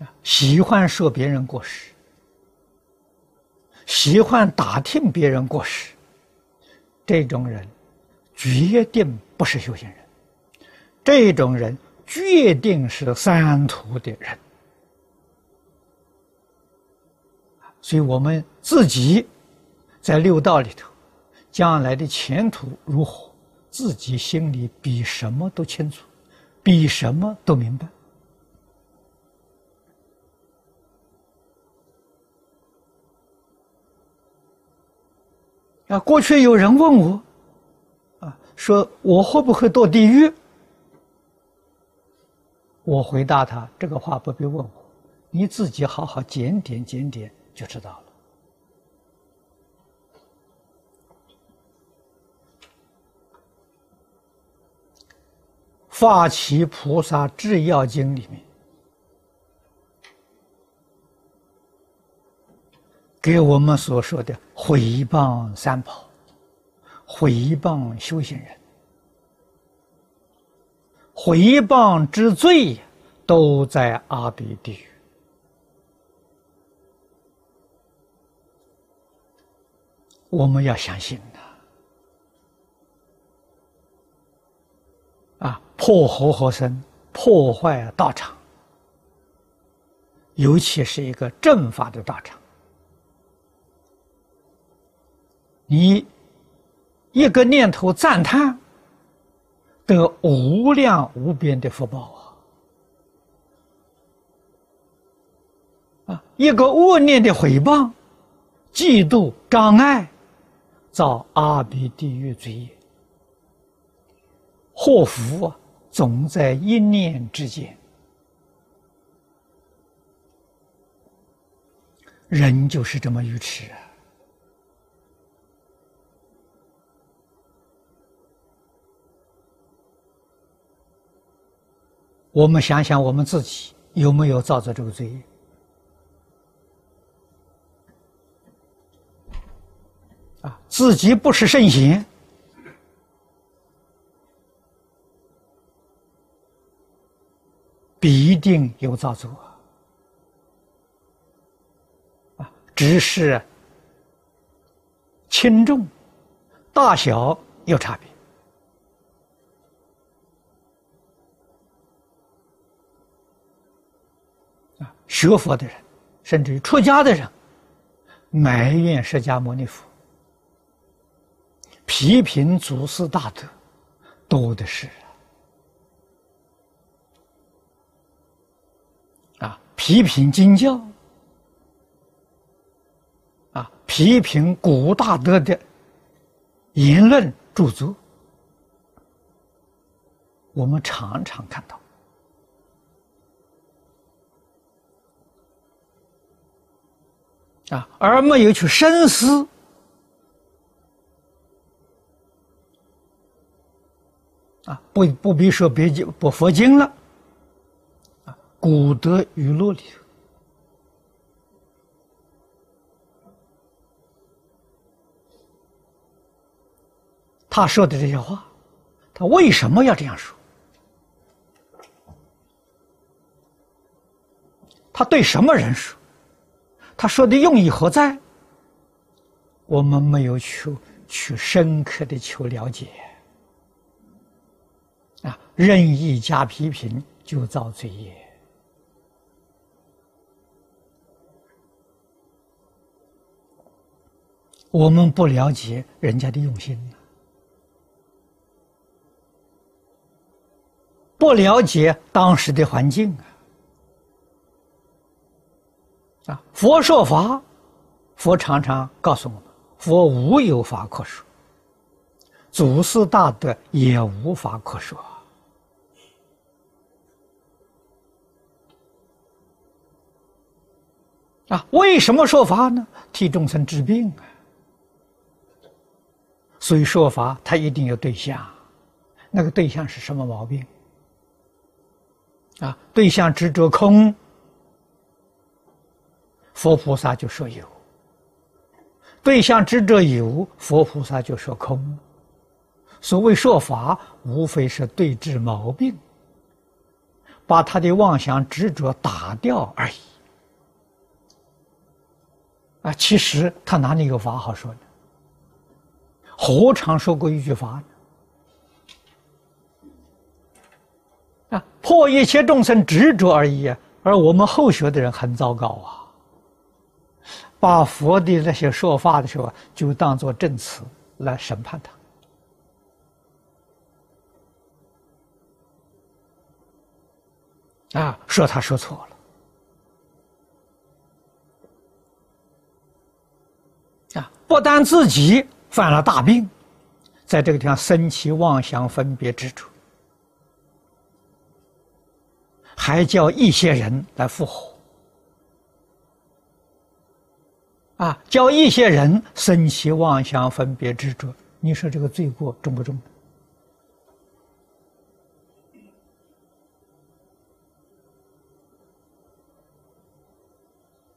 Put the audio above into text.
啊，喜欢说别人过失，喜欢打听别人过失，这种人决定不是修行人，这种人决定是三途的人。所以我们自己在六道里头，将来的前途如何，自己心里比什么都清楚，比什么都明白。啊，过去有人问我，啊，说我会不会堕地狱？我回答他这个话不必问我，你自己好好检点检点就知道了。《发起菩萨制药经》里面。给我们所说的毁谤三宝、毁谤修行人、毁谤之罪，都在阿鼻地狱。我们要相信呐！啊，破和合僧，破坏道场，尤其是一个正法的道场。你一个念头赞叹，得无量无边的福报啊！啊，一个恶念的毁谤、嫉妒、障碍，造阿鼻地狱罪业。祸福啊，总在一念之间。人就是这么愚痴啊！我们想想，我们自己有没有造作这个罪业？啊，自己不是圣贤，必定有造作啊，只是轻重、大小有差别。学佛的人，甚至于出家的人，埋怨释迦牟尼佛，批评祖师大德，多的是啊！批评经教，啊，批评古大德的言论著作，我们常常看到。啊，而没有去深思啊，不不必说别经不佛经了，啊，古德语录里头，他说的这些话，他为什么要这样说？他对什么人说？他说的用意何在？我们没有去去深刻的求了解啊，任意加批评就造罪业。我们不了解人家的用心不了解当时的环境啊。啊，佛说法，佛常常告诉我们：佛无有法可说，祖师大德也无法可说。啊，为什么说法呢？替众生治病啊。所以说法，他一定有对象，那个对象是什么毛病？啊，对象执着空。佛菩萨就说有，对象执着有，佛菩萨就说空。所谓说法，无非是对治毛病，把他的妄想执着打掉而已。啊，其实他哪里有法好说呢？何尝说过一句法呢？啊，破一切众生执着而已！而我们后学的人很糟糕啊，把佛的那些说法的时候，就当做证词来审判他，啊，说他说错了，啊，不但自己犯了大病，在这个地方生起妄想分别之处。还叫一些人来复活，啊，教一些人生起妄想分别执着，你说这个罪过重不重？